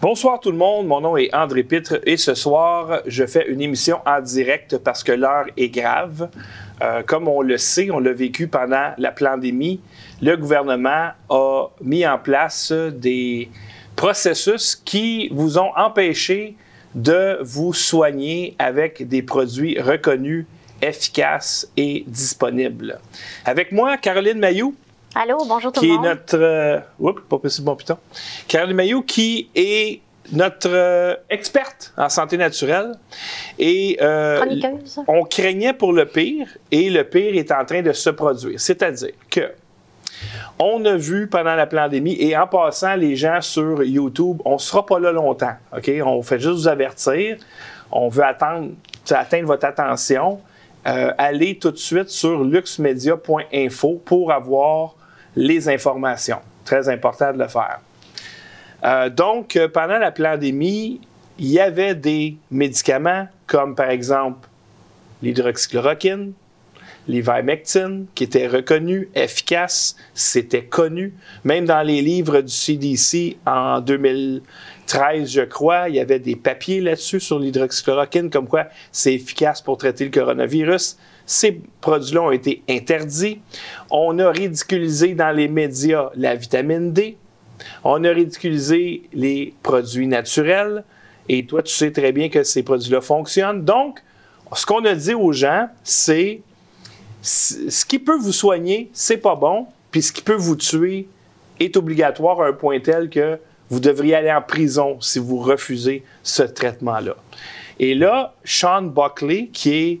Bonsoir tout le monde, mon nom est André Pitre et ce soir, je fais une émission en direct parce que l'heure est grave. Euh, comme on le sait, on l'a vécu pendant la pandémie, le gouvernement a mis en place des processus qui vous ont empêché de vous soigner avec des produits reconnus, efficaces et disponibles. Avec moi, Caroline Mayou. Allô, bonjour tout le monde. Qui est notre. Euh, oups, pas possible, bon putain. Caroline Mayou, qui est notre euh, experte en santé naturelle. Et euh, on craignait pour le pire, et le pire est en train de se produire. C'est-à-dire que on a vu pendant la pandémie, et en passant, les gens sur YouTube, on ne sera pas là longtemps. OK? On fait juste vous avertir. On veut attendre, atteindre votre attention. Euh, allez tout de suite sur luxmedia.info pour avoir les informations. Très important de le faire. Euh, donc, euh, pendant la pandémie, il y avait des médicaments comme par exemple l'hydroxychloroquine, l'ivermectine, qui étaient reconnus, efficaces, c'était connu. Même dans les livres du CDC en 2013, je crois, il y avait des papiers là-dessus sur l'hydroxychloroquine, comme quoi c'est efficace pour traiter le coronavirus. Ces produits-là ont été interdits. On a ridiculisé dans les médias la vitamine D. On a ridiculisé les produits naturels. Et toi, tu sais très bien que ces produits-là fonctionnent. Donc, ce qu'on a dit aux gens, c'est ce qui peut vous soigner, c'est pas bon, puis ce qui peut vous tuer est obligatoire à un point tel que vous devriez aller en prison si vous refusez ce traitement-là. Et là, Sean Buckley, qui est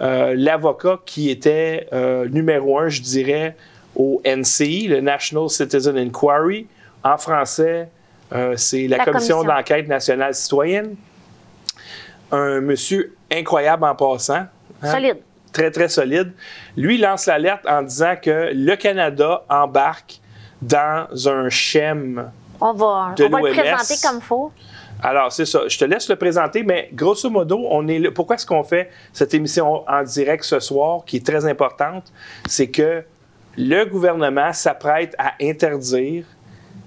euh, l'avocat qui était euh, numéro un, je dirais, au NCI, le National Citizen Inquiry. En français, euh, c'est la, Commission, d'enquête nationale citoyenne. Un monsieur incroyable en passant. Hein. Solide. Très, très solide. Lui lance l'alerte en disant que le Canada embarque dans un schéma on va, on va le présenter comme faut. Alors, c'est ça. Je te laisse le présenter, mais grosso modo, on est Pourquoi est-ce qu'on fait cette émission en direct ce soir, qui est très importante? C'est que le gouvernement s'apprête à interdire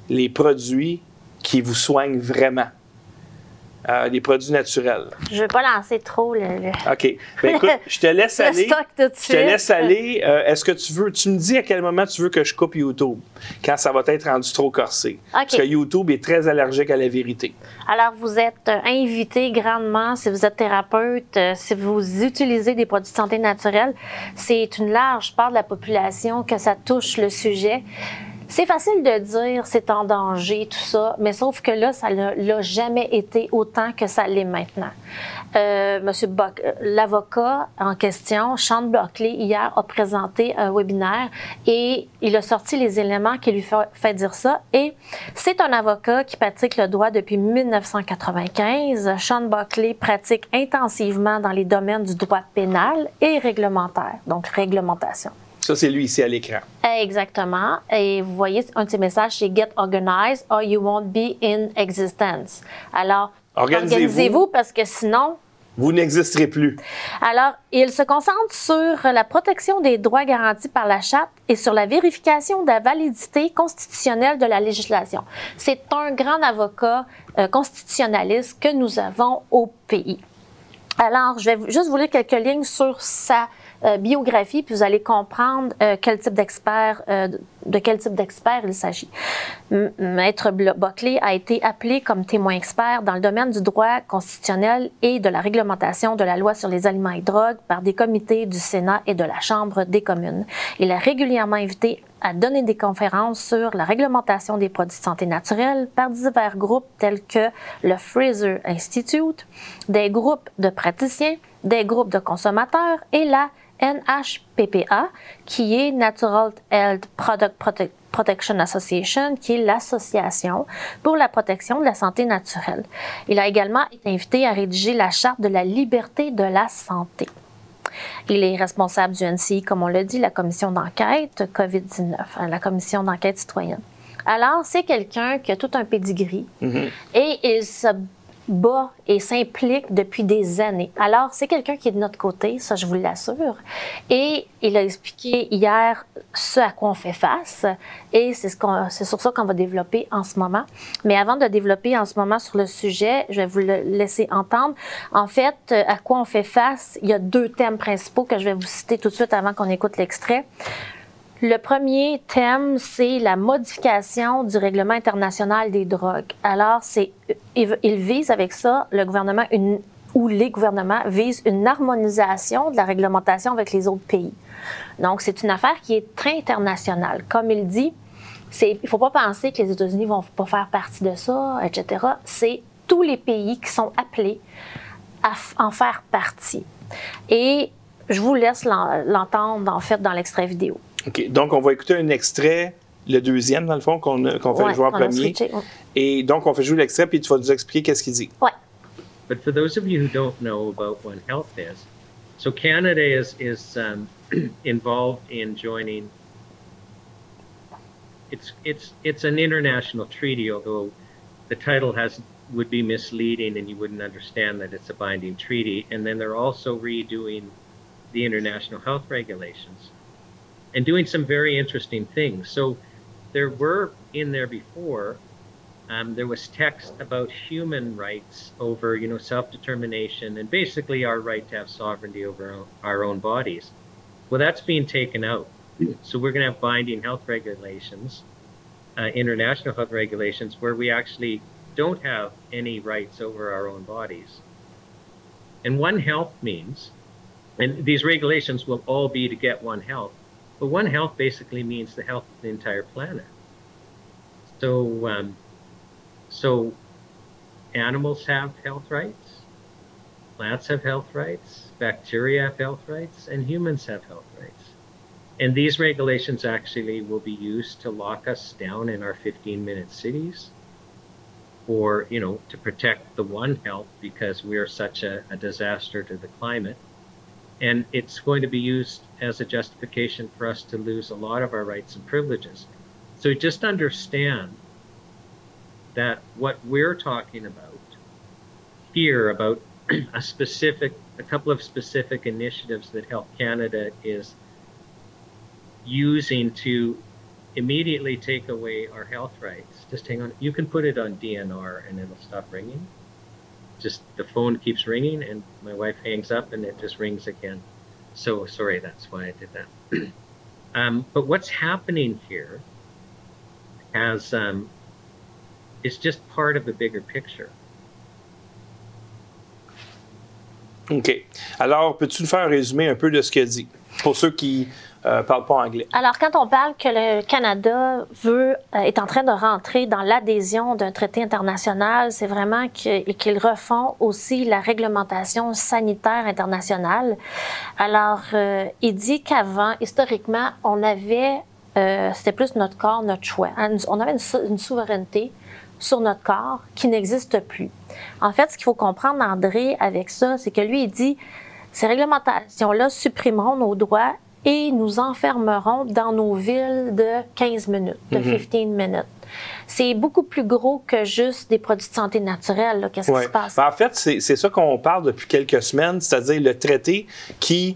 les produits qui vous soignent vraiment. Euh, des produits naturels. Je ne vais pas lancer trop le. OK. Ben, écoute, je te laisse aller. Stock tout de je te laisse aller. Euh, est-ce que tu veux. Tu me dis à quel moment tu veux que je coupe YouTube quand ça va être rendu trop corsé? Parce que YouTube est très allergique à la vérité. Alors, vous êtes euh, invité grandement, si vous êtes thérapeute, si vous utilisez des produits de santé naturelle, c'est une large part de la population que ça touche le sujet. C'est facile de dire c'est en danger, tout ça, mais sauf que là, ça l'a jamais été autant que ça l'est maintenant. Euh, Monsieur l'avocat en question, Sean Buckley, hier a présenté un webinaire et il a sorti les éléments qui lui fait, fait dire ça. Et c'est un avocat qui pratique le droit depuis 1995. Sean Buckley pratique intensivement dans les domaines du droit pénal et réglementaire, donc réglementation. Ça, c'est lui ici à l'écran. Exactement. Et vous voyez, un de ses messages, c'est Get organized or you won't be in existence. Alors, organisez-vous parce que sinon, vous n'existerez plus. Alors, il se concentre sur la protection des droits garantis par la Charte et sur la vérification de la validité constitutionnelle de la législation. C'est un grand avocat euh, constitutionnaliste que nous avons au pays. Alors, je vais juste vous lire quelques lignes sur sa biographie, puis vous allez comprendre euh, quel type d'expert, euh, de quel type d'expert il s'agit. Maître Buckley a été appelé comme témoin expert dans le domaine du droit constitutionnel et de la réglementation de la loi sur les aliments et drogues par des comités du Sénat et de la Chambre des communes. Il a régulièrement invité à donner des conférences sur la réglementation des produits de santé naturelle par divers groupes tels que le Fraser Institute, des groupes de praticiens, des groupes de consommateurs et la NHPPA, qui est Natural Health Product Protection Association, qui est l'association pour la protection de la santé naturelle. Il a également été invité à rédiger la charte de la liberté de la santé. Il est responsable du NCI, comme on l'a dit, la commission d'enquête COVID-19, hein, la commission d'enquête citoyenne. Alors, c'est quelqu'un qui a tout un pedigree mm-hmm. et il se bat et s'implique depuis des années. Alors, c'est quelqu'un qui est de notre côté, ça je vous l'assure. Et il a expliqué hier ce à quoi on fait face et c'est ce c'est sur ça qu'on va développer en ce moment. Mais avant de développer en ce moment sur le sujet, je vais vous le laisser entendre. En fait, à quoi on fait face, il y a deux thèmes principaux que je vais vous citer tout de suite avant qu'on écoute l'extrait. Le premier thème, c'est la modification du règlement international des drogues. Alors, c'est, il, vise avec ça, le gouvernement, ou les gouvernements visent une harmonisation de la réglementation avec les autres pays. Donc, c'est une affaire qui est très internationale. Comme il dit, il ne faut pas penser que les États-Unis vont pas faire partie de ça, etc. C'est tous les pays qui sont appelés à en faire partie. Et je vous laisse l'en- l'entendre, en fait, dans l'extrait vidéo. OK. Donc, on va écouter un extrait, le deuxième, dans le fond, qu'on a- qu'on fait Ouais, jouer en on premier. switché. Et donc, on fait jouer l'extrait, puis tu vas nous expliquer qu'est-ce qu'il dit. Ouais. But for those of you who don't know about One Health is, so Canada is is um, involved in joining. It's it's it's an international treaty, although the title has would be misleading, and you wouldn't understand that it's a binding treaty. And then they're also redoing the international health regulations and doing some very interesting things. So there were in there before um, there was text about human rights over, you know, self-determination and basically our right to have sovereignty over our own, bodies. Well, that's being taken out. So we're going to have binding health regulations, uh, international health regulations, where we actually don't have any rights over our own bodies. And One Health means, and these regulations will all be to get One Health, but One Health basically means the health of the entire planet. So, um, so animals have health rights, plants have health rights, bacteria have health rights, and humans have health rights. And these regulations actually will be used to lock us down in our 15 minute cities or, you know, to protect the one health because we are such a, a disaster to the climate. And it's going to be used as a justification for us to lose a lot of our rights and privileges. So just understand that what we're talking about here about a specific a couple of specific initiatives that Health Canada is using to immediately take away our health rights. Just hang on. You can put it on DNR and it'll stop ringing. Just the phone keeps ringing and my wife hangs up and it just rings again. So sorry, that's why I did that. um, but what's happening here has um, is just part of a bigger picture. OK. Alors, peux-tu nous faire un résumé un peu de ce qu'il dit, pour ceux qui parlent pas anglais? Alors, quand on parle que le Canada veut, euh, est en train de rentrer dans l'adhésion d'un traité international, c'est vraiment qu'ils refont aussi la réglementation sanitaire internationale. Alors, euh, il dit qu'avant, historiquement, on avait, euh, c'était plus notre corps, notre choix. Hein, On avait une souveraineté sur notre corps qui n'existe plus. En fait, ce qu'il faut comprendre, André, avec ça, c'est que lui, il dit, ces réglementations-là supprimeront nos droits et nous enfermeront dans nos villes de 15 minutes, de 15 minutes. C'est beaucoup plus gros que juste des produits de santé naturels. là. Qu'est-ce qui se passe? Ben, en fait, c'est ça qu'on parle depuis quelques semaines, c'est-à-dire le traité qui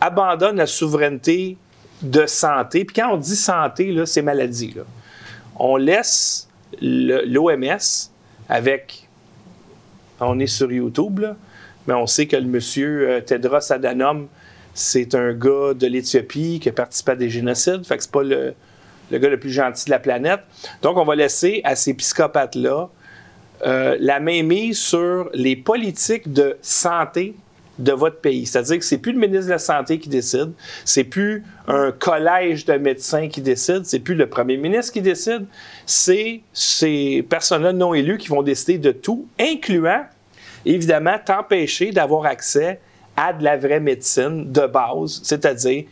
abandonne la souveraineté de santé. Puis quand on dit santé, c'est maladie. là. On laisse l'OMS avec. On est sur YouTube, là, mais on sait que le monsieur euh, Tedros Adhanom, c'est un gars de l'Éthiopie qui a participé à des génocides. Fait que c'est pas le, gars le plus gentil de la planète. Donc, on va laisser à ces psychopathes-là euh, la mainmise sur les politiques de santé de votre pays. C'est-à-dire que c'est plus le ministre de la Santé qui décide, c'est plus un collège de médecins qui décide, c'est plus le premier ministre qui décide, c'est ces personnes-là non élues qui vont décider de tout, incluant, évidemment, t'empêcher d'avoir accès à de la vraie médecine de base, c'est-à-dire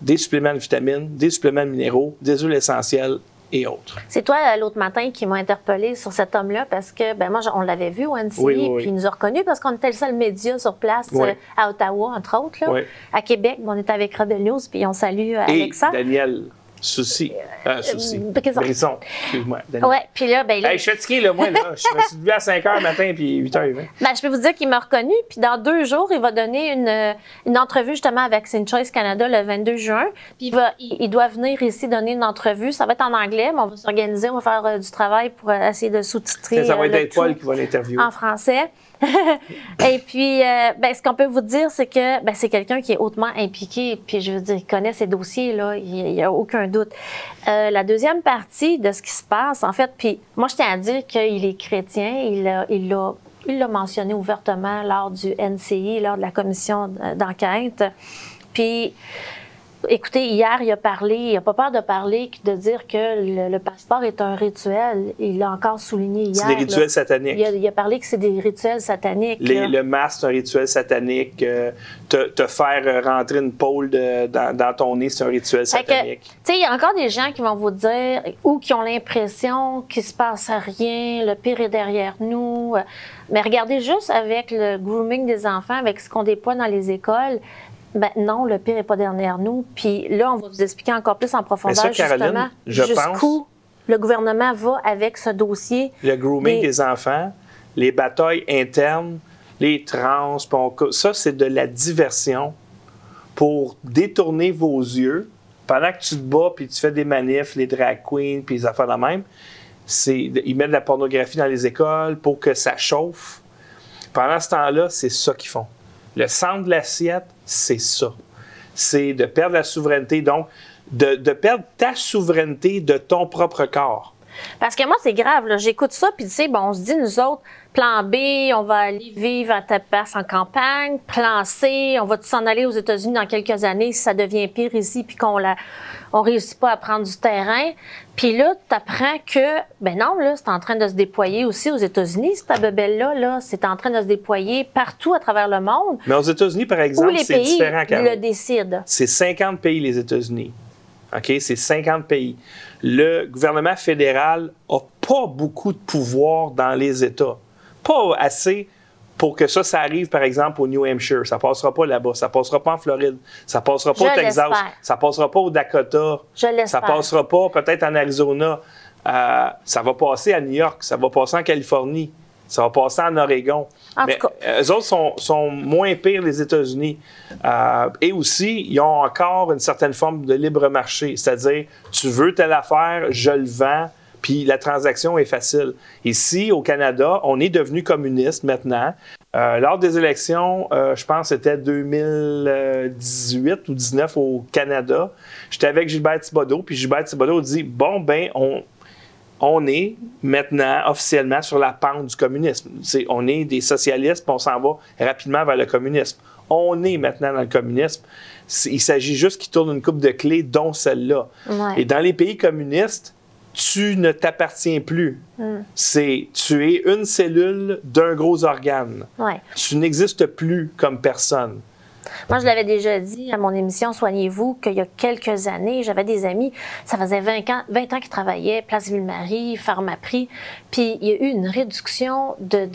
des suppléments de vitamines, des suppléments de minéraux, des huiles essentielles et autres. C'est toi, euh, l'autre matin, qui m'a interpellé sur cet homme-là parce que, ben moi, on l'avait vu au NCI, Oui, oui, oui. puis il nous a reconnus parce qu'on était le seul média sur place euh, à Ottawa, entre autres. Là. Oui. À Québec, on était avec Rebel News, puis on salue euh, Et Alexa. Daniel Souci. Ah, souci. Euh, because- Brisson. Excuse-moi. Ouais, puis là, ben là, Hey, je suis fatigué, là, moi, là. Je me suis levé à 5 h le matin, puis 8 h 20 Ben, je peux vous dire qu'il m'a reconnu. Puis dans deux jours, il va donner une, euh, une entrevue justement avec Vaccine Choice Canada le 22 juin. Puis il, va, il, il doit venir ici donner une entrevue. Ça va être en anglais, mais on va s'organiser, on va faire euh, du travail pour euh, essayer de sous-titrer. Ça va euh, être être Paul qui va l'interviewer. en français. Et puis, euh, ben, ce qu'on peut vous dire, c'est que ben, c'est quelqu'un qui est hautement impliqué. Puis, je veux dire, il connaît ses dossiers, là. Il n'y a aucun doute. Euh, la deuxième partie de ce qui se passe, en fait, puis moi, je tiens à dire qu'il est chrétien. Il l'a il l'a- il l'a mentionné ouvertement lors du NCI, lors de la commission d'enquête. Puis, Écoutez, hier, il a parlé, il n'a pas peur de parler, de dire que le, le passeport est un rituel. Il l'a encore souligné hier. C'est des là. rituels sataniques. Il a, il a parlé que c'est des rituels sataniques. Les- le masque, c'est un rituel satanique. euh, te, te faire rentrer une pôle de- dans, dans ton nez, c'est un rituel satanique. tu sais, il y a encore des gens qui vont vous dire ou qui ont l'impression qu'il se passe rien, le pire est derrière nous. Euh, Mais regardez juste avec le grooming des enfants, avec ce qu'on déploie dans les écoles. Ben non, le pire est pas derrière nous. Puis là, on va vous expliquer encore plus en profondeur ça, Caroline, justement je jusqu'où le gouvernement va avec ce dossier. Le grooming des- des enfants, les batailles internes, les trans, ça, c'est de la diversion pour détourner vos yeux pendant que tu te bats puis tu fais des manifs, les drag queens puis les affaires de même. C'est, ils mettent de la pornographie dans les écoles pour que ça chauffe. Pendant ce temps-là, c'est ça qu'ils font. Le centre de l'assiette, c'est ça. C'est de perdre la souveraineté, donc de, perdre ta souveraineté de ton propre corps. Parce que moi, c'est grave. J'écoute ça, puis tu sais, bon, on se dit, nous autres, plan B, on va aller vivre à Tapas en campagne. Plan C, on va s'en aller aux États-Unis dans quelques années si ça devient pire ici, puis qu'on la, on réussit pas à prendre du terrain? Puis là, tu apprends que, ben non, là, c'est en train de se déployer aussi aux États-Unis, cette bebelle-là, là. C'est en train de se déployer partout à travers le monde, Mais aux États-Unis, par exemple, les c'est pays différent. Caro. le décident? C'est 50 pays, les États-Unis. OK? C'est 50 pays. Le gouvernement fédéral n'a pas beaucoup de pouvoir dans les États. Pas assez pour que ça, ça arrive, par exemple, au New Hampshire. Ça passera pas là-bas. Ça passera pas en Floride. Ça passera pas Je au Texas. Ça passera pas au Dakota. Je Ça l'espère. passera pas peut-être en Arizona. Euh, ça va passer à New York. Ça va passer en Californie. Ça va passer en Oregon. En Mais tout cas. euh, eux autres sont, sont moins pires, les États-Unis. Euh, et aussi, ils ont encore une certaine forme de libre marché. C'est-à-dire, tu veux telle affaire, je le vends, puis la transaction est facile. Ici, au Canada, on est devenu communiste maintenant. Euh, lors des élections, euh, je pense que c'était 2018 ou 2019 au Canada, j'étais avec Gilbert Thibodeau, puis Gilbert Thibodeau dit Bon, ben, on, on est maintenant officiellement sur la pente du communisme. On est des socialistes, puis on s'en va rapidement vers le communisme. On est maintenant dans le communisme. Il s'agit juste qu'il tourne une coupe de clés, dont celle-là. Ouais. Et dans les pays communistes, tu ne t'appartiens plus. C'est tu es une cellule d'un gros organe. Ouais. Tu n'existes plus comme personne. Moi, je l'avais déjà dit à mon émission Soignez-vous qu'il y a quelques années, j'avais des amis, ça faisait 20 ans, 20 ans qu'ils travaillaient, Place Ville-Marie, Pharmaprix, puis il y a eu une réduction de,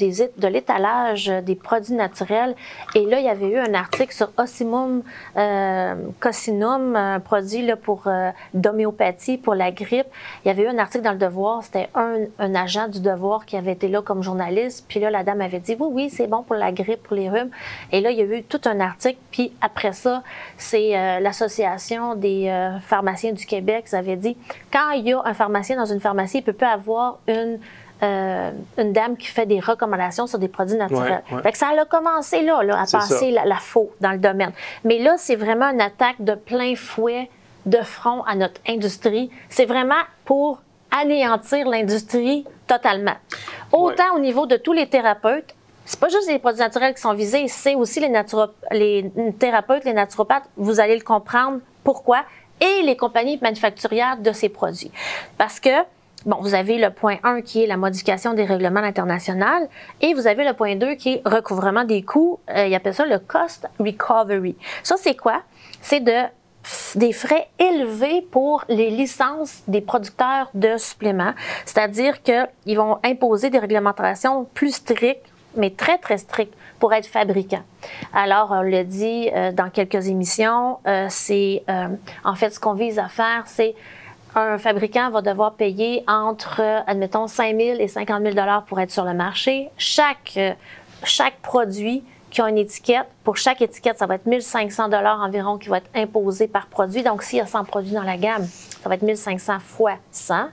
l'étalage des produits naturels. Et là, il y avait eu un article sur Ossimum euh, coccinum, un produit pour euh, d'homéopathie pour la grippe. Il y avait eu un article dans le Devoir, c'était un, un agent du Devoir qui avait été là comme journaliste. Puis là, la dame avait dit oui, oui, c'est bon pour la grippe, pour les rhumes. Et là, il y a eu tout un article. Puis après ça, c'est euh, l'Association des euh, pharmaciens du Québec qui avait dit quand il y a un pharmacien dans une pharmacie, il peut pas avoir une euh, une dame qui fait des recommandations sur des produits naturels. Ouais, ouais. Fait que ça a commencé là, là à passer ça. la, la faux dans le domaine. Mais là, c'est vraiment une attaque de plein fouet de front à notre industrie. C'est vraiment pour anéantir l'industrie totalement. Autant au niveau de tous les thérapeutes, c'est pas juste les produits naturels qui sont visés, c'est aussi les, les thérapeutes, les naturopathes, vous allez le comprendre pourquoi, et les compagnies manufacturières de ces produits. Parce que Bon, vous avez le point 1 qui est la modification des règlements internationaux et vous avez le point 2 qui est recouvrement des coûts. Euh, ils appellent ça le cost recovery. Ça, c'est quoi? C'est de des frais élevés pour les licences des producteurs de suppléments, c'est-à-dire qu'ils vont imposer des réglementations plus strictes, mais très, très strictes pour être fabricants. Alors, on l'a dit euh, dans quelques émissions, euh, c'est euh, en fait ce qu'on vise à faire, c'est un fabricant va devoir payer entre, admettons, 5 000 et 50 000 pour être sur le marché. Chaque, euh, chaque produit qui a une étiquette, pour chaque étiquette, ça va être 1500 environ qui va être imposé par produit. Donc, s'il y a 100 produits dans la gamme, ça va être 1500 fois 100.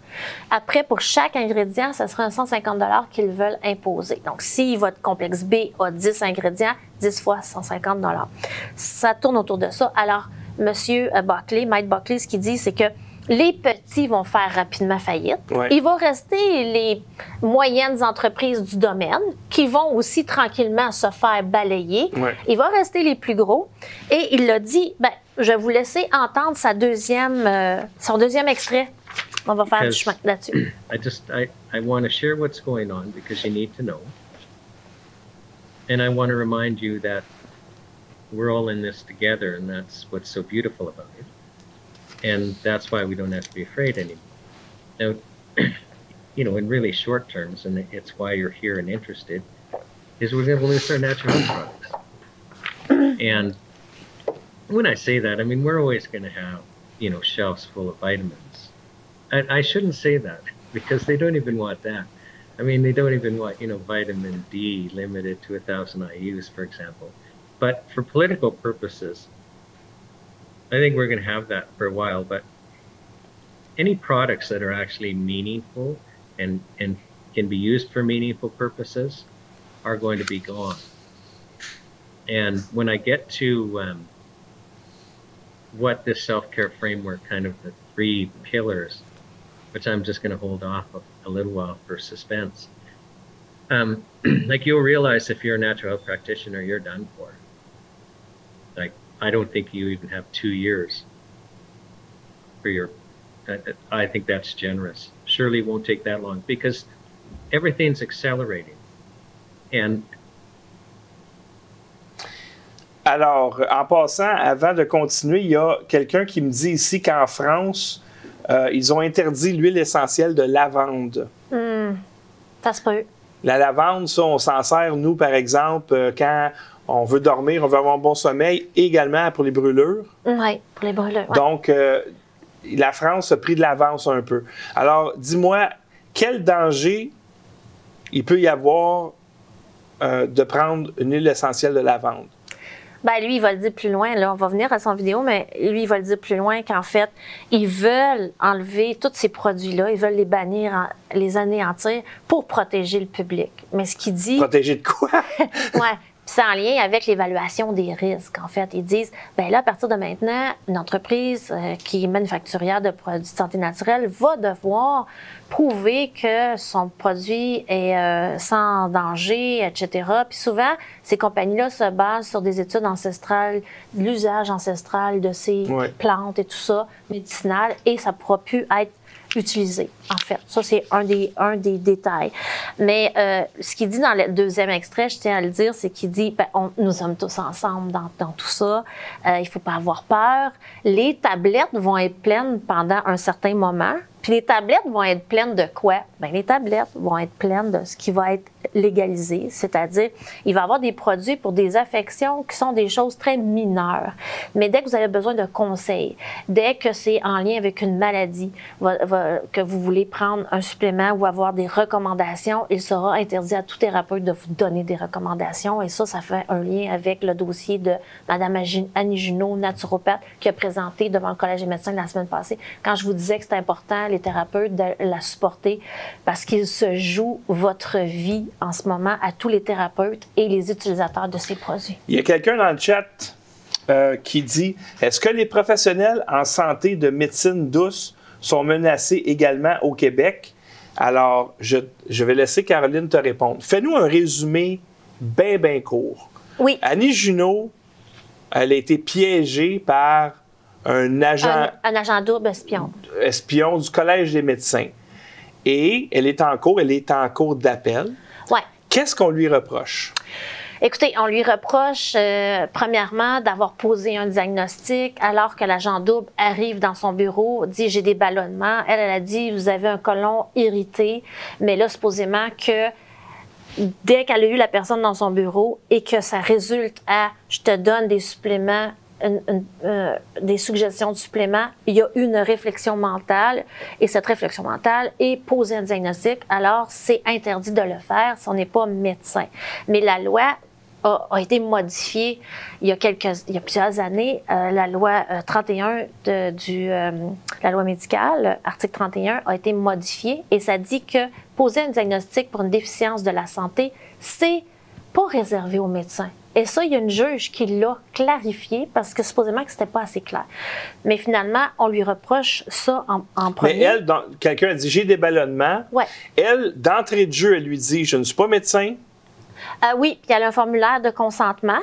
Après, pour chaque ingrédient, ça sera un 150 qu'ils veulent imposer. Donc, si votre complexe B a 10 ingrédients, 10 fois 150 Ça tourne autour de ça. Alors, Monsieur Buckley, Mike Buckley, ce qu'il dit, c'est que les petits vont faire rapidement faillite. Il va rester les moyennes entreprises du domaine qui vont aussi tranquillement se faire balayer. Il va rester les plus gros. Et il a dit, ben, je vais vous laisser entendre sa deuxième, euh, son deuxième extrait. On va faire du chemin là-dessus. I just, I, I want to share what's going on because you need to know. And I want to remind you that we're all in this together and that's what's so beautiful about it. and that's why we don't have to be afraid anymore. Now, you know, in really short terms, and it's why you're here and interested, is we're going to lose our natural products. and when I say that, I mean we're always going to have, you know, shelves full of vitamins. I, I shouldn't say that because they don't even want that. I mean, they don't even want, you know, vitamin D limited to a thousand IU's, for example. But for political purposes, I think we're going to have that for a while, but any products that are actually meaningful and, and can be used for meaningful purposes are going to be gone. And when I get to um, what this self care framework, kind of the three pillars, which I'm just going to hold off a, little while for suspense, um, like you'll realize if you're a natural health practitioner, you're done for. Like I don't think you even have two years for your. I think that's generous. Surely won't take that long because everything's accelerating. And Alors, en passant, avant de continuer, il y a quelqu'un qui me dit ici qu'en France, euh, ils ont interdit l'huile essentielle de lavande. Hmm. Ça se peut. La lavande, ça, on s'en sert, nous, par exemple, euh, quand on veut dormir, on veut avoir un bon sommeil, également pour les brûlures. Oui, pour les brûlures. Donc, euh, la France a pris de l'avance un peu. Alors, dis-moi, quel danger il peut y avoir euh, de prendre une huile essentielle de lavande? Ben, lui, il va le dire plus loin. Là, on va venir à son vidéo, mais lui, il va le dire plus loin qu'en fait, ils veulent enlever tous ces produits-là, ils veulent les bannir, les anéantir pour protéger le public. Mais ce qu'il dit. Protéger de quoi? ouais c'est en lien avec l'évaluation des risques. En fait, ils disent, ben là, à partir de maintenant, une entreprise euh, qui est manufacturière de produits de santé naturelle va devoir prouver que son produit est euh, sans danger, etc. Puis souvent, ces compagnies-là se basent sur des études ancestrales, l'usage ancestral de ces plantes et tout ça, médicinales, et ça pourra plus être utilisé, en fait. Ça, c'est un des, un des détails. Mais euh, ce qu'il dit dans le deuxième extrait, je tiens à le dire, c'est qu'il dit, ben, nous sommes tous ensemble dans, dans tout ça, euh, il faut pas avoir peur. Les tablettes vont être pleines pendant un certain moment, puis les tablettes vont être pleines de quoi? Bien, les tablettes vont être pleines de ce qui va être légalisé, c'est-à-dire il va y avoir des produits pour des affections qui sont des choses très mineures. Mais dès que vous avez besoin de conseils, dès que c'est en lien avec une maladie, que vous voulez prendre un supplément ou avoir des recommandations, il sera interdit à tout thérapeute de vous donner des recommandations. Et ça, ça fait un lien avec le dossier de Mme Annie Junot, naturopathe, qui a présenté devant le Collège des médecins la semaine passée. Quand je vous disais que c'est important, les thérapeutes, de la supporter parce qu'il se joue votre vie en ce moment à tous les thérapeutes et les utilisateurs de ces produits. Il y a quelqu'un dans le chat euh, qui dit Est-ce que les professionnels en santé de médecine douce sont menacés également au Québec? Alors, je, je vais laisser Caroline te répondre. Fais-nous un résumé bien, bien court. Oui. Annie Junot, elle a été piégée par un agent. Un, agent double espion. Espion du Collège des médecins. Et elle est en cours, elle est en cours d'appel. Ouais. Qu'est-ce qu'on lui reproche? Écoutez, on lui reproche, euh, premièrement, d'avoir posé un diagnostic alors que l'agent double arrive dans son bureau, dit j'ai des ballonnements. Elle, elle a dit vous avez un colon irrité, mais là, supposément que dès qu'elle a eu la personne dans son bureau et que ça résulte à je te donne des suppléments euh, des suggestions de suppléments, il y a une réflexion mentale et cette réflexion mentale est poser un diagnostic, alors c'est interdit de le faire si on n'est pas médecin. Mais la loi a, été modifiée il y a, plusieurs années. Euh, la loi euh, 31 de, du, euh, la loi médicale, article 31, a été modifiée et ça dit que poser un diagnostic pour une déficience de la santé, c'est pas réservé aux médecins. Et ça, il y a une juge qui l'a clarifié parce que supposément que c'était pas assez clair. Mais finalement, on lui reproche ça en, en premier. Mais elle, quelqu'un a dit j'ai des ballonnements. Ouais. Elle, d'entrée de jeu, elle lui dit je ne suis pas médecin. Euh, oui, puis elle a un formulaire de consentement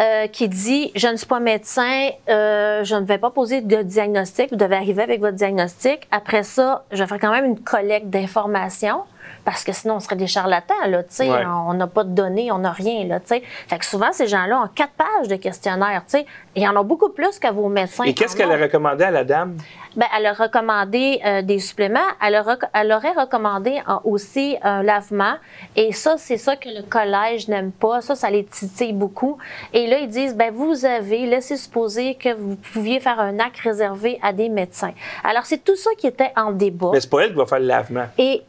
euh, qui dit Je ne suis pas médecin, euh, je ne vais pas poser de diagnostic, vous devez arriver avec votre diagnostic. Après ça, je vais faire quand même une collecte d'informations. Parce que sinon, on serait des charlatans, là, tu sais. Ouais. On n'a pas de données, on n'a rien, là, tu sais. Fait que souvent, ces gens-là ont quatre pages de questionnaires, tu sais. Il y en a beaucoup plus que vos médecins. Et qu'est-ce qu'elle a ont. recommandé à la dame? Ben, elle a recommandé euh, des suppléments. Elle, a elle aurait recommandé euh, aussi un lavement. Et ça, c'est ça que le collège n'aime pas. Ça, ça les titille beaucoup. Et là, ils disent, ben, vous avez laissé supposer que vous pouviez faire un acte réservé à des médecins. Alors, c'est tout ça qui était en débat. Mais c'est pas elle qui va faire le lavement. Et,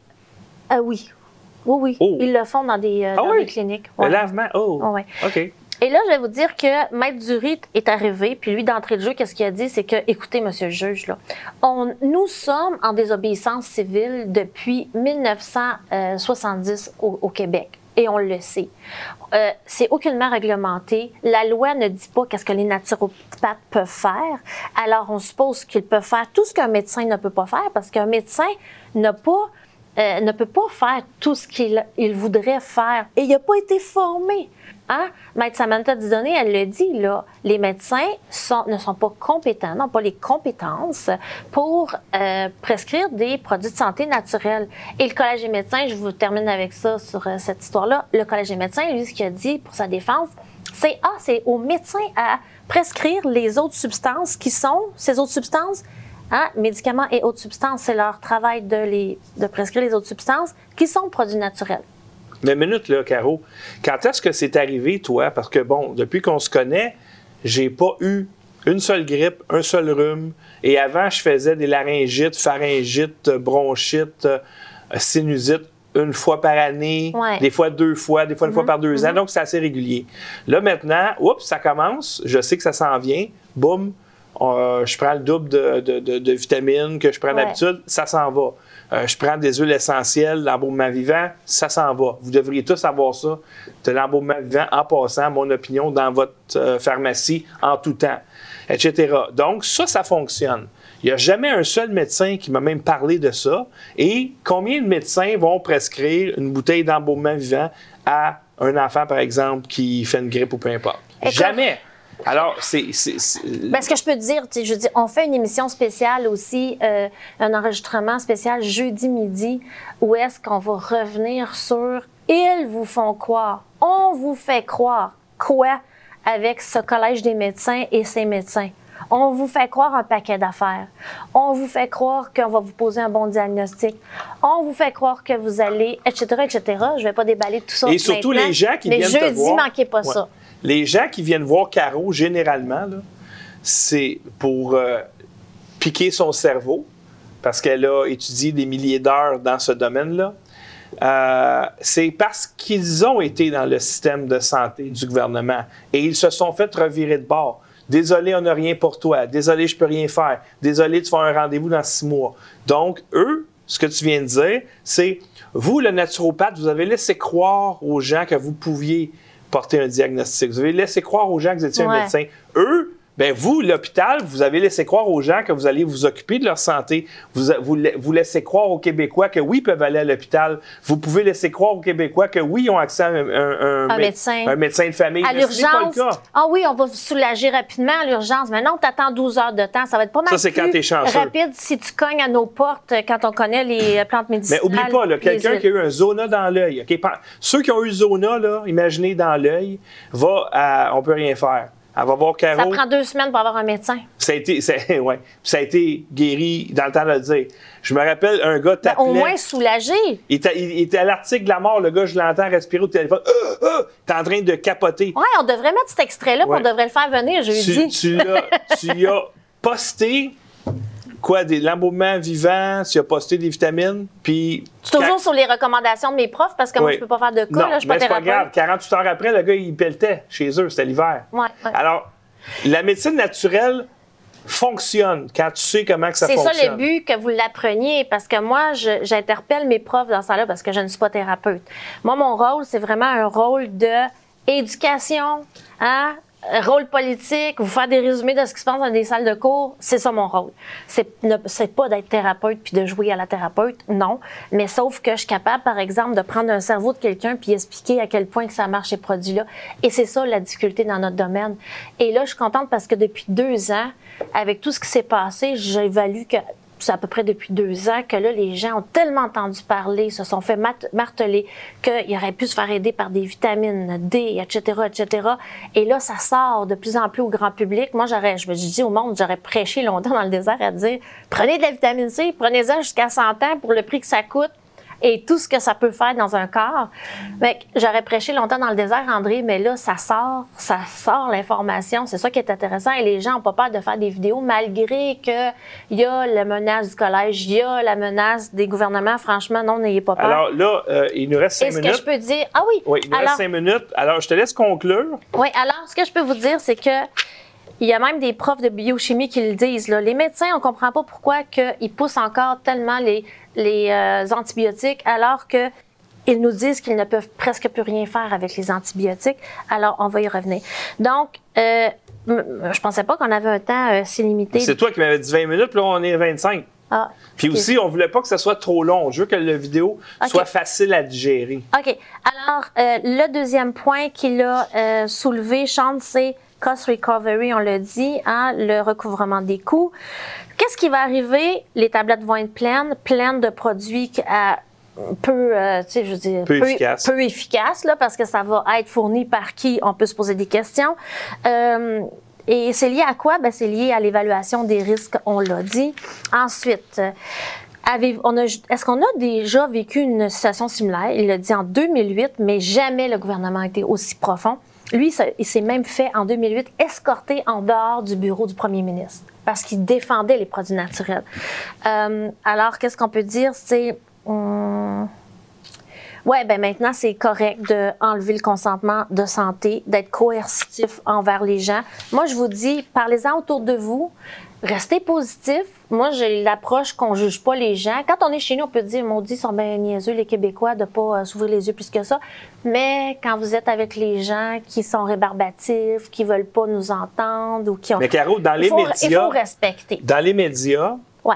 euh, oui. Oui, oui. Oh. Ils le font dans des, euh, Ah dans oui? des cliniques. Le lavement, oh. Ouais. OK. Et là, je vais vous dire que Maître Durit est arrivé, puis lui, d'entrée de jeu, qu'est-ce qu'il a dit? C'est que, écoutez, monsieur le juge, là, on, nous sommes en désobéissance civile depuis 1970 au, au Québec. Et on le sait. Euh, c'est aucunement réglementé. La loi ne dit pas qu'est-ce que les naturopathes peuvent faire. Alors, on suppose qu'ils peuvent faire tout ce qu'un médecin ne peut pas faire parce qu'un médecin n'a pas euh, ne peut pas faire tout ce qu'il il voudrait faire. Et il n'a pas été formé. Hein? Maître Samantha Didonné, elle le dit, là, les médecins sont- ne sont pas compétents, n'ont pas les compétences pour euh, prescrire des produits de santé naturels. Et le Collège des médecins, je vous termine avec ça sur euh, cette histoire-là, le Collège des médecins, lui, ce qu'il a dit pour sa défense, c'est ah, c'est aux médecins à prescrire les autres substances qui sont ces autres substances Hein, médicaments et autres substances, c'est leur travail de, les, de prescrire les autres substances qui sont produits naturels. Mais une minute, là, Caro. Quand est-ce que c'est arrivé, toi? Parce que, bon, depuis qu'on se connaît, j'ai pas eu une seule grippe, un seul rhume. Et avant, je faisais des laryngites, pharyngites, bronchites, euh, sinusites une fois par année, Ouais. des fois deux fois, des fois une fois par deux ans. Donc, c'est assez régulier. Là, maintenant, oups, ça commence. Je sais que ça s'en vient. Boum. Euh, je prends le double de, de- de- de vitamines que je prends Ouais. d'habitude, ça s'en va. Euh, je prends des huiles essentielles, l'embaumement vivant, ça s'en va. Vous devriez tous avoir ça, de l'embaumement vivant en passant, mon opinion, dans votre euh, pharmacie en tout temps, etc. Donc, ça, ça fonctionne. Il n'y a jamais un seul médecin qui m'a même parlé de ça. Et combien de médecins vont prescrire une bouteille d'embaumement vivant à un enfant, par exemple, qui fait une grippe ou peu importe? Jamais! Alors, c'est. Ben, ce que je peux te dire, je veux dire, on fait une émission spéciale aussi, euh, un enregistrement spécial jeudi midi, où est-ce qu'on va revenir sur ils vous font croire, on vous fait croire quoi avec ce collège des médecins et ces médecins? On vous fait croire un paquet d'affaires. On vous fait croire qu'on va vous poser un bon diagnostic. On vous fait croire que vous allez, etc., etc. Je vais pas déballer tout ça Et surtout maintenant, les gens qui mais viennent te jeudi, voir. manquez pas Ouais. ça. Les gens qui viennent voir Caro, généralement, c'est pour euh, piquer son cerveau, parce qu'elle a étudié des milliers d'heures dans ce domaine-là. Euh, c'est parce qu'ils ont été dans le système de santé du gouvernement et ils se sont fait revirer de bord. Désolé, on n'a rien pour toi. Désolé, je peux rien faire. Désolé, tu vas un rendez-vous dans six mois. Donc, eux, ce que tu viens de dire, c'est vous, le naturopathe, vous avez laissé croire aux gens que vous pouviez porter un diagnostic. Vous avez laissé croire aux gens que vous étiez un Ouais. médecin. Eux, ben vous, l'hôpital, vous avez laissé croire aux gens que vous allez vous occuper de leur santé. Vous, vous, la- vous laissez croire aux Québécois que oui, ils peuvent aller à l'hôpital. Vous pouvez laisser croire aux Québécois que oui, ils ont accès à un, un- un Un mé- médecin. un médecin de famille. À Mais l'urgence. Ah oui, on va vous soulager rapidement à l'urgence. Mais non, t'attends 12 heures de temps. Ça va être pas mal Ça, c'est quand t'es chanceux. rapide si tu cognes à nos portes euh, quand on connaît les euh, plantes Mais médicinales. oublie pas, quelqu'un qui a eu un zona dans l'œil. Ceux qui ont eu zona, là, imaginez dans l'œil, va à, on peut rien faire. Elle va voir Caro. Ça prend deux semaines pour avoir un médecin. Ça a été, ça, ouais. Ça a été guéri dans le temps de le dire. Je me rappelle, un gars Ben, t'appelait. au moins soulagé. Il était, il était à l'article de la mort, le gars, je l'entends respirer au téléphone. Euh, euh, T'es en train de capoter. Ouais, on devrait mettre cet extrait-là, Ouais. on devrait le faire venir tu, jeudi. tu l'as, tu y as posté quoi, des l'embaumement vivant, tu as posté des vitamines, puis. Toujours sur les recommandations de mes profs, parce que moi, Oui. je peux pas faire de cas, Non, là, je suis pas mais c'est pas grave. thérapeute. 48 heures après, le gars, il pelletait chez eux, c'était l'hiver. Ouais, ouais. Alors, la médecine naturelle fonctionne quand tu sais comment que ça C'est fonctionne. ça le but, que vous l'appreniez, parce que moi, j'interpelle mes profs dans ça là parce que je ne suis pas thérapeute. Moi, mon rôle, c'est vraiment un rôle de éducation, hein, rôle politique, vous faire des résumés de ce qui se passe dans des salles de cours, c'est ça mon rôle. C'est c'est pas d'être thérapeute puis de jouer à la thérapeute, non, mais sauf que je suis capable, par exemple, de prendre un cerveau de quelqu'un puis expliquer à quel point que ça marche ces produits-là. Et c'est ça la difficulté dans notre domaine. Et là, je suis contente parce que depuis deux ans, avec tout ce qui s'est passé, j'évalue que c'est à peu près depuis deux ans que là, les gens ont tellement entendu parler, se sont fait marteler qu'ils auraient pu se faire aider par des vitamines D, etc., etc. Et là, ça sort de plus en plus au grand public. Moi, j'aurais, je me dis au monde, j'aurais prêché longtemps dans le désert à dire, prenez de la vitamine C, prenez-en jusqu'à 100 ans pour le prix que ça coûte et tout ce que ça peut faire dans un corps. J'aurais prêché longtemps dans le désert, André, mais là, ça sort, ça sort l'information. C'est ça qui est intéressant. Et les gens n'ont pas peur de faire des vidéos, malgré qu'il y a la menace du collège, il y a la menace des gouvernements. Franchement, non, n'ayez pas peur. Alors là, euh, il nous reste cinq Et ce que minutes. je peux dire... Ah oui! Oui, il nous alors, reste cinq minutes. Alors, je te laisse conclure. oui, alors, ce que je peux vous dire, c'est que il y a même des profs de biochimie qui le disent. Là. Les médecins, on comprend pas pourquoi ils poussent encore tellement les, les euh, antibiotiques alors que ils nous disent qu'ils ne peuvent presque plus rien faire avec les antibiotiques. Alors, on va y revenir. Donc, euh, je pensais pas qu'on avait un temps euh, si limité. C'est toi qui m'avais dit 20 minutes, puis là, on est à 25. Ah, Puis aussi, on voulait pas que ça soit trop long. Je veux que la vidéo soit facile à digérer. OK. Alors, euh, le deuxième point qu'il a euh, soulevé, Sean, c'est cost recovery, on l'a dit, hein, le recouvrement des coûts. Qu'est-ce qui va arriver? Les tablettes vont être pleines, pleines de produits à peu, euh, tu sais, je veux dire, Peu efficaces. peu efficaces, là, parce que ça va être fourni par qui? On peut se poser des questions. Euh, et c'est lié à quoi? Ben, c'est lié à l'évaluation des risques, on l'a dit. Ensuite, euh, Est-ce qu'on a déjà vécu une situation similaire? Il l'a dit en 2008, mais jamais le gouvernement a été aussi profond. Lui, ça- il s'est même fait en 2008 escorter en dehors du bureau du premier ministre parce qu'il défendait les produits naturels. Euh, alors, qu'est-ce qu'on peut dire? C'est. hum, Ouais, ben maintenant, c'est correct de enlever le consentement de santé, d'être coercitif envers les gens. Moi, je vous dis, parlez-en autour de vous, restez positif. Moi, j'ai l'approche qu'on juge pas les gens. Quand on est chez nous, on peut dire, maudit, ils sont bien niaiseux, les Québécois, de pas euh, s'ouvrir les yeux plus que ça. Mais quand vous êtes avec les gens qui sont rébarbatifs, qui veulent pas nous entendre ou qui ont... Mais Caro, dans il, les faut, il médias, faut respecter. dans les médias, Ouais.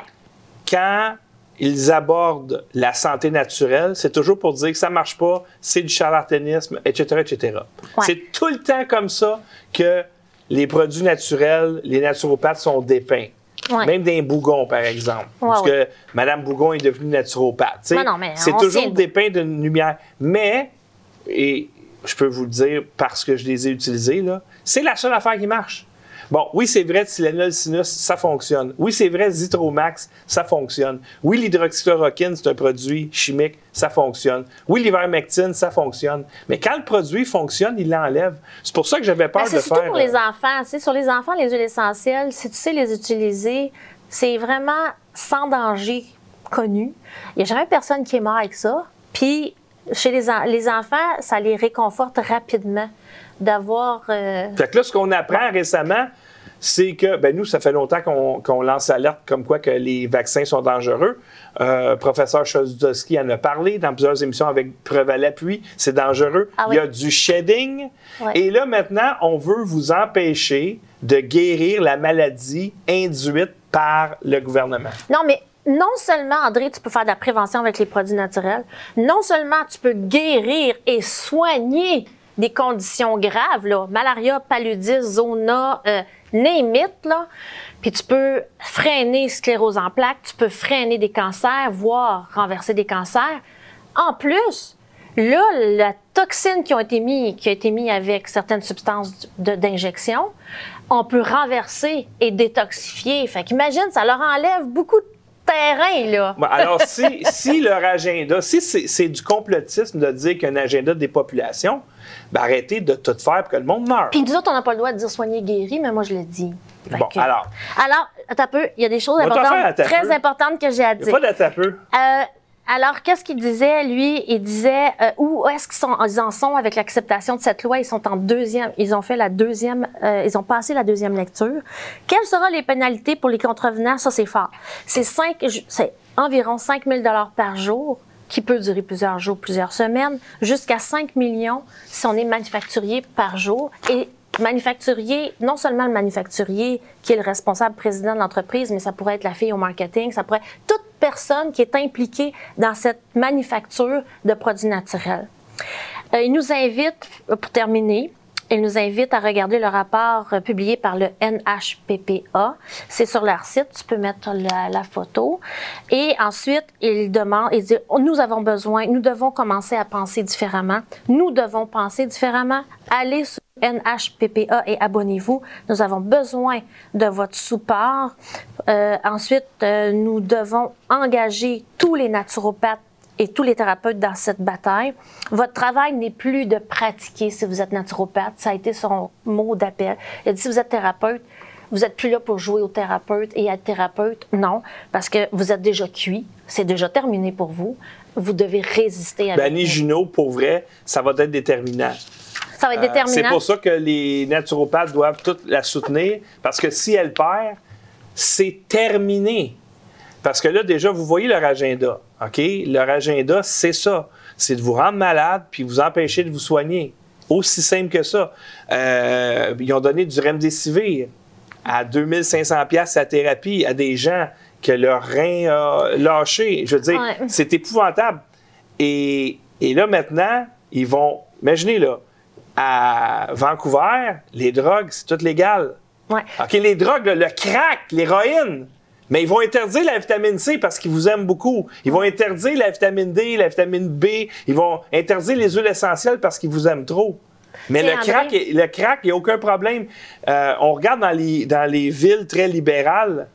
quand ils abordent la santé naturelle, c'est toujours pour dire que ça marche pas, c'est du charlatanisme, etc., etc. Ouais. C'est tout le temps comme ça que les produits naturels, les naturopathes sont dépeints. Ouais. Même d'un bougon, par exemple. Ouais, parce ouais. que Mme Bougon est devenue naturopathe. c'est toujours dépeint d'une lumière. Mais, et je peux vous le dire parce que je les ai utilisés, là, c'est la seule affaire qui marche. Bon, oui, c'est vrai, Tylenol sinus, ça fonctionne. Oui, c'est vrai, Zitromax, ça fonctionne. Oui, l'hydroxychloroquine, c'est un produit chimique, ça fonctionne. Oui, l'ivermectine, ça fonctionne. Mais quand le produit fonctionne, il l'enlève. C'est pour ça que j'avais peur Ben, de c'est surtout faire... pour les euh, enfants. Sur les enfants, les huiles essentielles, si tu sais les utiliser, c'est vraiment sans danger connu. Il n'y a jamais personne qui est mort avec ça. Puis, chez les enfants, ça les réconforte rapidement d'avoir... euh, Fait que là, ce qu'on apprend récemment, c'est que, ben nous, ça fait longtemps qu'on lance l'alerte comme quoi que les vaccins sont dangereux. Euh, professeur Chozdowski en a parlé dans plusieurs émissions avec preuve à l'appui. C'est dangereux. Ah Il y a du shedding. Et là, maintenant, on veut vous empêcher de guérir la maladie induite par le gouvernement. Non, mais non seulement, André, tu peux faire de la prévention avec les produits naturels, non seulement tu peux guérir et soigner des conditions graves, là, malaria, paludisme, zona, euh, name it, là, puis tu peux freiner sclérose en plaques, tu peux freiner des cancers, voire renverser des cancers. En plus, là, la toxines qui ont été mis, qui ont été mis avec certaines substances d'injection, on peut renverser et détoxifier. Fait qu'imagine, ça leur enlève beaucoup de terrain, là. Alors, si, si leur agenda, si c'est du complotisme de dire qu'un agenda de dépopulation, ben arrêtez de tout faire pour que le monde meure. Puis nous autres, on n'a pas le droit de dire soigner, guéri, mais moi, je le dis. Fait Bon, que- alors, Alors, un peu, il y a des choses importantes, très importantes que j'ai à il dire. a pas d'attapeux. Euh, alors, qu'est-ce qu'il disait, lui? Il disait euh, où est-ce qu'ils en sont avec l'acceptation de cette loi? Ils sont en deuxième, ils ont fait la deuxième, euh, ils ont passé la deuxième lecture. Quelles seront les pénalités pour les contrevenants? Ça, c'est fort. C'est cinq, c'est environ 5 000 par jour qui peut durer plusieurs jours, plusieurs semaines, jusqu'à 5 millions si on est manufacturier par jour. Et manufacturier, non seulement le manufacturier qui est le responsable président de l'entreprise, mais ça pourrait être la fille au marketing, ça pourrait être toute personne qui est impliquée dans cette manufacture de produits naturels. Euh, il nous invite, pour terminer, il nous invite à regarder le rapport euh, publié par le NHPPA. C'est sur leur site, tu peux mettre la, la photo. Et ensuite, il demande, il dit, nous avons besoin, nous devons commencer à penser différemment. Nous devons penser différemment. Allez sur NHPPA et abonnez-vous. Nous avons besoin de votre support. Euh, ensuite, euh, nous devons engager tous les naturopathes et tous les thérapeutes dans cette bataille. Votre travail n'est plus de pratiquer si vous êtes naturopathe. Ça a été son mot d'appel. Il a dit si vous êtes thérapeute, vous n'êtes plus là pour jouer au thérapeute et être thérapeute. Non, parce que vous êtes déjà cuit. C'est déjà terminé pour vous. Vous devez résister avec Annie nous. Junot, pour vrai, ça va être déterminant. Ça va être Euh, déterminant. C'est pour ça que les naturopathes doivent toutes la soutenir, parce que si elle perd, c'est terminé. Parce que là, déjà, vous voyez leur agenda. OK? Leur agenda, c'est ça. C'est de vous rendre malade puis vous empêcher de vous soigner. Aussi simple que ça. Euh, ils ont donné du remdesivir à 2500 pièces la thérapie à des gens que leur rein a lâché. Je veux dire, Ouais. c'est épouvantable. Et, et là, maintenant, ils vont... Imaginez, là, à Vancouver, les drogues, c'est tout légal. Ouais. OK, les drogues, là, le crack, l'héroïne. Mais ils vont interdire la vitamine C parce qu'ils vous aiment beaucoup. Ils vont interdire la vitamine D, la vitamine B. Ils vont interdire les huiles essentielles parce qu'ils vous aiment trop. Mais le André. crack, le crack, il n'y a aucun problème. Euh, on regarde dans les, dans les villes très libérales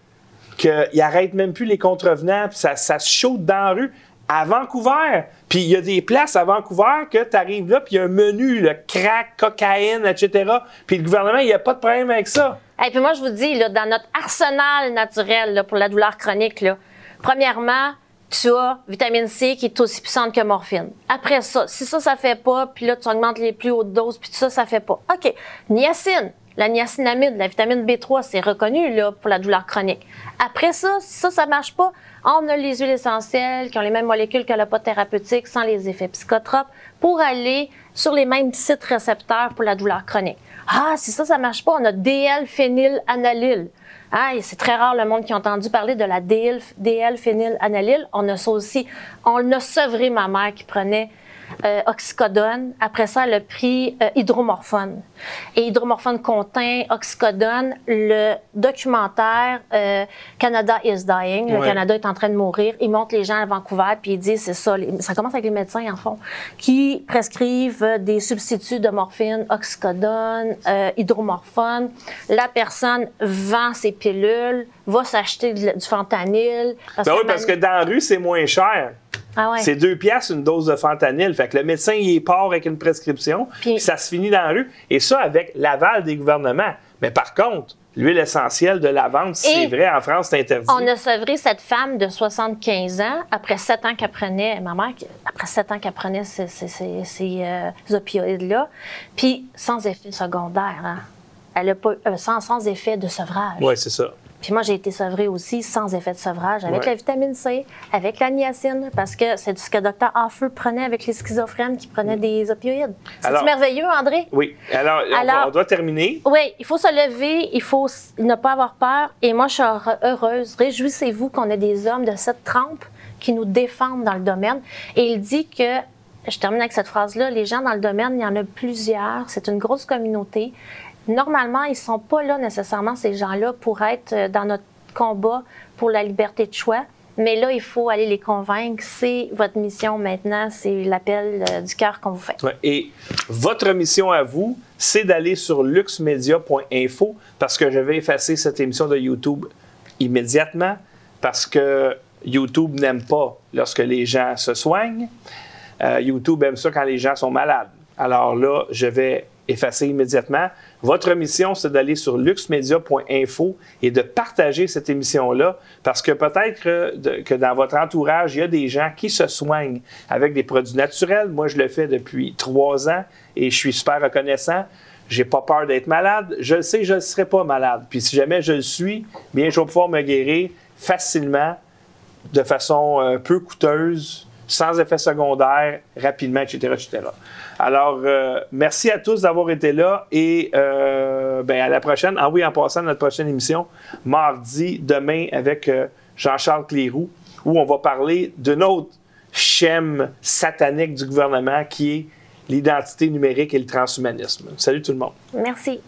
qu'ils n'arrêtent même plus les contrevenants, puis ça, ça se chaude dans la rue. À Vancouver, puis il y a des places à Vancouver que tu arrives là, puis il y a un menu, le crack, cocaïne, etc. Puis le gouvernement, il n'y a pas de problème avec ça. Et puis moi, je vous dis, là, dans notre arsenal naturel là, pour la douleur chronique, là, premièrement, tu as vitamine C qui est aussi puissante que morphine. Après ça, si ça, ça fait pas, puis là, tu augmentes les plus hautes doses, puis tout ça, ça fait pas. OK. Niacine. La niacinamide, la vitamine B3, c'est reconnu là, pour la douleur chronique. Après ça, si ça, ça marche pas, on a les huiles essentielles qui ont les mêmes molécules que le pot thérapeutique sans les effets psychotropes pour aller sur les mêmes sites récepteurs pour la douleur chronique. Ah, si ça, ça marche pas, on a DL-phénylanalyle. Ah, c'est très rare le monde qui a entendu parler de la DL, DL-phénylanalyle. On a ça aussi. On a sevré ma mère qui prenait euh, oxycodone. Après ça, elle a pris euh, hydromorphone. Et hydromorphone contient oxycodone. Le documentaire euh, Canada is dying, le Ouais. Canada est en train de mourir, il montre les gens à Vancouver puis il dit c'est ça. les- ça commence avec les médecins en fond qui prescrivent des substituts de morphine, oxycodone, hydromorphone. La personne vend ses pilules, va s'acheter du, fentanyl. Ben oui, parce que dans la rue, c'est moins cher. Ah ouais. C'est deux piastres une dose de fentanyl. Fait que le médecin, il est part avec une prescription, Puis- ça se finit dans la rue. Et ça, avec l'aval des gouvernements. Mais par contre, l'huile essentielle de lavande, c'est vrai, en France, c'est interdit. On a sevré cette femme de 75 ans après 7 ans qu'elle prenait, ma mère, après 7 ans qu'elle prenait ces, ces, ces- ces, euh, opioïdes-là, puis sans effet secondaire. Hein. Elle a pas, euh, sans, sans effet de sevrage. Oui, c'est ça. Puis moi, j'ai été sevrée aussi sans effet de sevrage, avec Ouais. la vitamine C, avec la niacine, parce que c'est ce que Dr. Hofer prenait avec les schizophrènes qui prenaient des opioïdes. C'est merveilleux, André? Oui. Alors, on Alors- on, doit terminer. Oui, il faut se lever, il faut ne pas avoir peur. Et moi, je suis heure- heureuse. Réjouissez-vous qu'on ait des hommes de cette trempe qui nous défendent dans le domaine. Et il dit que, je termine avec cette phrase-là, les gens dans le domaine, il y en a plusieurs, c'est une grosse communauté. Normalement, ils ne sont pas là nécessairement, ces gens-là, pour être euh, dans notre combat pour la liberté de choix. Mais là, il faut aller les convaincre. C'est votre mission maintenant. C'est l'appel euh, du cœur qu'on vous fait. Et votre mission à vous, c'est d'aller sur luxmedia.info parce que je vais effacer cette émission de YouTube immédiatement parce que YouTube n'aime pas lorsque les gens se soignent. Euh, YouTube aime ça quand les gens sont malades. Alors là, je vais effacer immédiatement. Votre mission, c'est d'aller sur luxmedia.info et de partager cette émission-là parce que peut-être que, dans votre entourage, il y a des gens qui se soignent avec des produits naturels. Moi, je le fais depuis trois ans et je suis super reconnaissant. J'ai pas peur d'être malade. Je le sais, je ne serai pas malade. Puis si jamais je le suis, bien, je vais pouvoir me guérir facilement, de façon euh, peu coûteuse, sans effet secondaire, rapidement, etc., etc. Alors, euh, merci à tous d'avoir été là et euh, ben, à la prochaine. Ah oui, en passant notre prochaine émission, mardi, demain, avec euh, Jean-Charles Clérou, où on va parler d'une autre schème satanique du gouvernement qui est l'identité numérique et le transhumanisme. Salut tout le monde. Merci.